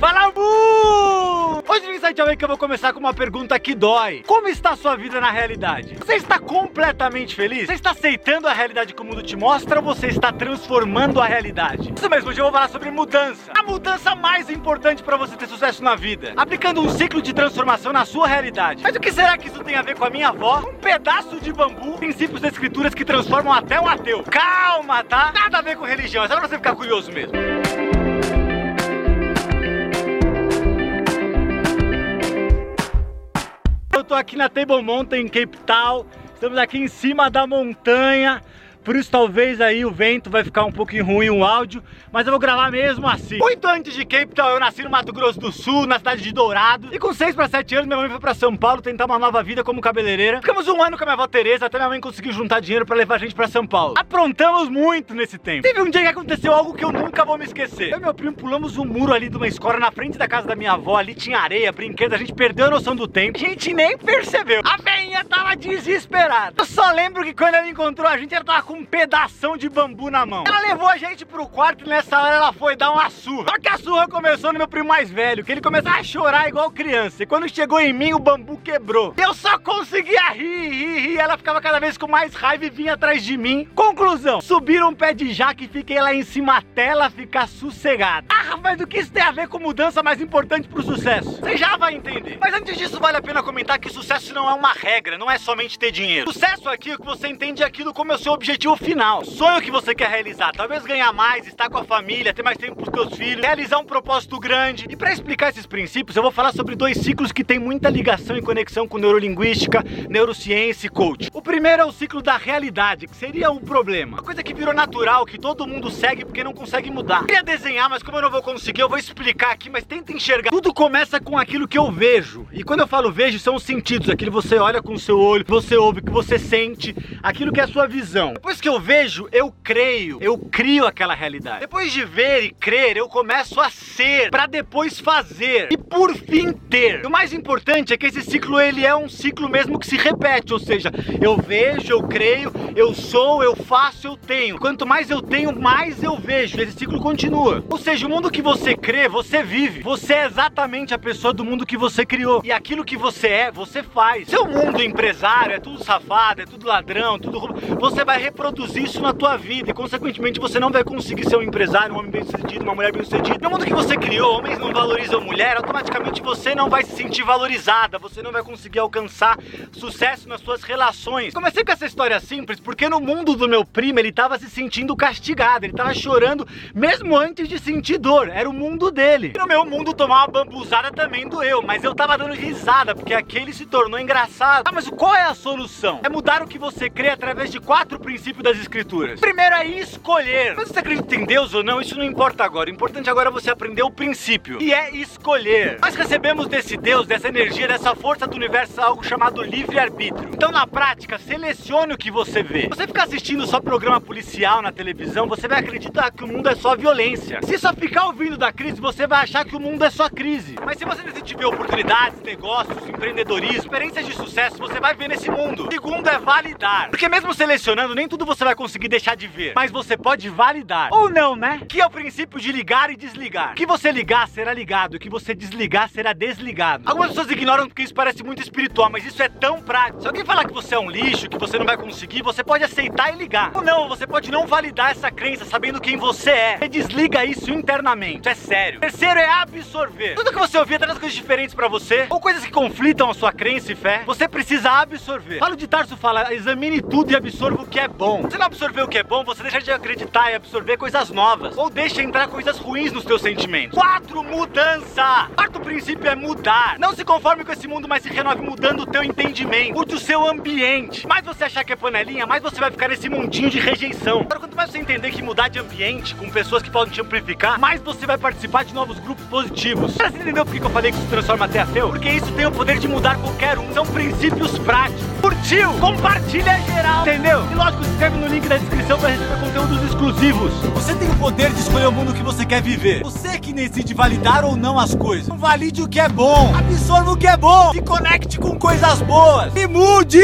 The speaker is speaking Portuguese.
Fala, Mu! Hoje no Insight Away que eu vou começar com uma pergunta que dói. Como está a sua vida na realidade? Você está completamente feliz? Você está aceitando a realidade que o mundo te mostra ou você está transformando a realidade? Isso mesmo, hoje eu vou falar sobre mudança. A mudança mais importante para você ter sucesso na vida. Aplicando um ciclo de transformação na sua realidade. Mas o que será que isso tem a ver com a minha avó? Um pedaço de bambu, princípios das escrituras que transformam até um ateu. Calma, tá? Nada a ver com religião, é só pra você ficar curioso mesmo. Tô aqui na Table Mountain, em Cape Town. Estamos aqui em cima da montanha. Por isso talvez aí o vento vai ficar um pouquinho ruim o áudio, mas eu vou gravar mesmo assim. Muito antes de Cape Town, eu nasci no Mato Grosso do Sul, na cidade de Dourado. E com 6 para 7 anos, minha mãe foi para São Paulo tentar uma nova vida como cabeleireira. Ficamos um ano com a minha avó Tereza, até minha mãe conseguiu juntar dinheiro para levar a gente para São Paulo. Aprontamos muito nesse tempo. Teve um dia que aconteceu algo que eu nunca vou me esquecer. Eu e meu primo pulamos um muro ali de uma escola na frente da casa da minha avó, ali tinha areia, brinquedo, a gente perdeu a noção do tempo. A gente nem percebeu. A veinha tava desesperada. Eu só lembro que quando ela encontrou a gente, ela tava com um pedação de bambu na mão. Ela levou a gente pro quarto e nessa hora ela foi dar uma surra. Só que a surra começou no meu primo mais velho, que ele começou a chorar igual criança. E quando chegou em mim, o bambu quebrou. Eu só conseguia rir, rir, rir. Ela ficava cada vez com mais raiva e vinha atrás de mim. Conclusão: subiram um pé de jaca e fiquei lá em cima até ela ficar sossegada. Ah, mas o que isso tem a ver com mudança mais importante pro sucesso? Você já vai entender. Mas antes disso, vale a pena comentar que sucesso não é uma regra, não é somente ter dinheiro. Sucesso aqui é que você entende aquilo como é o seu objetivo final. Sonho que você quer realizar, talvez ganhar mais, estar com a família, ter mais tempo pros teus filhos, realizar um propósito grande. E para explicar esses princípios, eu vou falar sobre dois ciclos que têm muita ligação e conexão com neurolinguística, neurociência e coach. O primeiro é o ciclo da realidade, que seria o problema. Uma coisa que virou natural, que todo mundo segue porque não consegue mudar. Eu queria desenhar, mas como eu não vou conseguir, eu vou explicar aqui, mas tenta enxergar. Tudo começa com aquilo que eu vejo. E quando eu falo vejo, são os sentidos, aquilo que você olha com o seu olho, você ouve, que você sente, aquilo que é a sua visão. Depois que eu vejo, eu creio, eu crio aquela realidade. Depois de ver e crer, eu começo a ser, para depois fazer e por fim ter. E o mais importante é que esse ciclo ele é um ciclo mesmo que se repete, ou seja, eu vejo, eu creio, eu sou, eu faço, eu tenho. Quanto mais eu tenho, mais eu vejo. Esse ciclo continua. Ou seja, o mundo que você crê, você vive. Você é exatamente a pessoa do mundo que você criou. E aquilo que você é, você faz. Seu mundo empresário é tudo safado, é tudo ladrão, tudo roubo. Você vai reproduzir isso na tua vida e consequentemente você não vai conseguir ser um empresário, um homem bem sucedido, uma mulher bem sucedida. No mundo que você criou, homens não valorizam mulher, automaticamente você não vai se sentir valorizada, você não vai conseguir alcançar sucesso nas suas relações. Comecei com essa história simples porque no mundo do meu primo ele tava se sentindo castigado, ele tava chorando mesmo antes de sentir dor, era o mundo dele. E no meu mundo tomar uma bambuzada também doeu, mas eu tava dando risada porque aquele se tornou engraçado. Ah, mas qual é a solução? É mudar o que você crê através de quatro princípios das escrituras. Primeiro é escolher. Mas você acredita em Deus ou não, isso não importa agora. O importante agora é você aprender o princípio, e é escolher. Nós recebemos desse Deus, dessa energia, dessa força do universo algo chamado livre-arbítrio. Então, na prática, selecione o que você vê. Você ficar assistindo só programa policial na televisão, você vai acreditar que o mundo é só violência. Se só ficar ouvindo da crise, você vai achar que o mundo é só crise. Mas se você decide ver oportunidades, negócios, empreendedorismo, experiências de sucesso, você vai ver nesse mundo. Segundo é validar. Porque mesmo selecionando, nem tudo você vai conseguir deixar de ver. Mas você pode validar. Ou não, né? Que é o princípio de ligar e desligar. Que você ligar será ligado, que você desligar será desligado. Algumas pessoas ignoram porque isso parece muito espiritual, mas isso é tão prático. Se alguém falar que você é um lixo, que você não vai conseguir, você pode aceitar e ligar. Ou não, você pode não validar essa crença sabendo quem você é. Você desliga isso internamente. Isso é sério. Terceiro é absorver. Tudo que você ouvir traz coisas diferentes para você, ou coisas que conflitam a sua crença e fé, você precisa absorver. Falo de Tarso fala, examine tudo e absorva o que é bom. Se não absorver o que é bom, você deixa de acreditar e absorver coisas novas. Ou deixa entrar coisas ruins nos teus sentimentos. Quatro, mudança. Quarto princípio é mudar. Não se conforme com esse mundo, mas se renove mudando o teu entendimento. Mude o seu ambiente. Mais você achar que é panelinha, mais você vai ficar nesse mundinho de rejeição. Agora, quanto mais você entender que mudar de ambiente com pessoas que podem te amplificar, mais você vai participar de novos grupos positivos. Você entendeu por que eu falei que isso transforma até ateu? Porque isso tem o poder de mudar qualquer um. São princípios práticos. Curtiu? Compartilha geral. Entendeu? E lógico, se inscreve no link da descrição para receber conteúdos exclusivos. Você tem o poder de escolher o mundo que você quer viver. Você que decide validar ou não as coisas. Valide o que é bom, absorva o que é bom, se conecte com coisas boas e mude!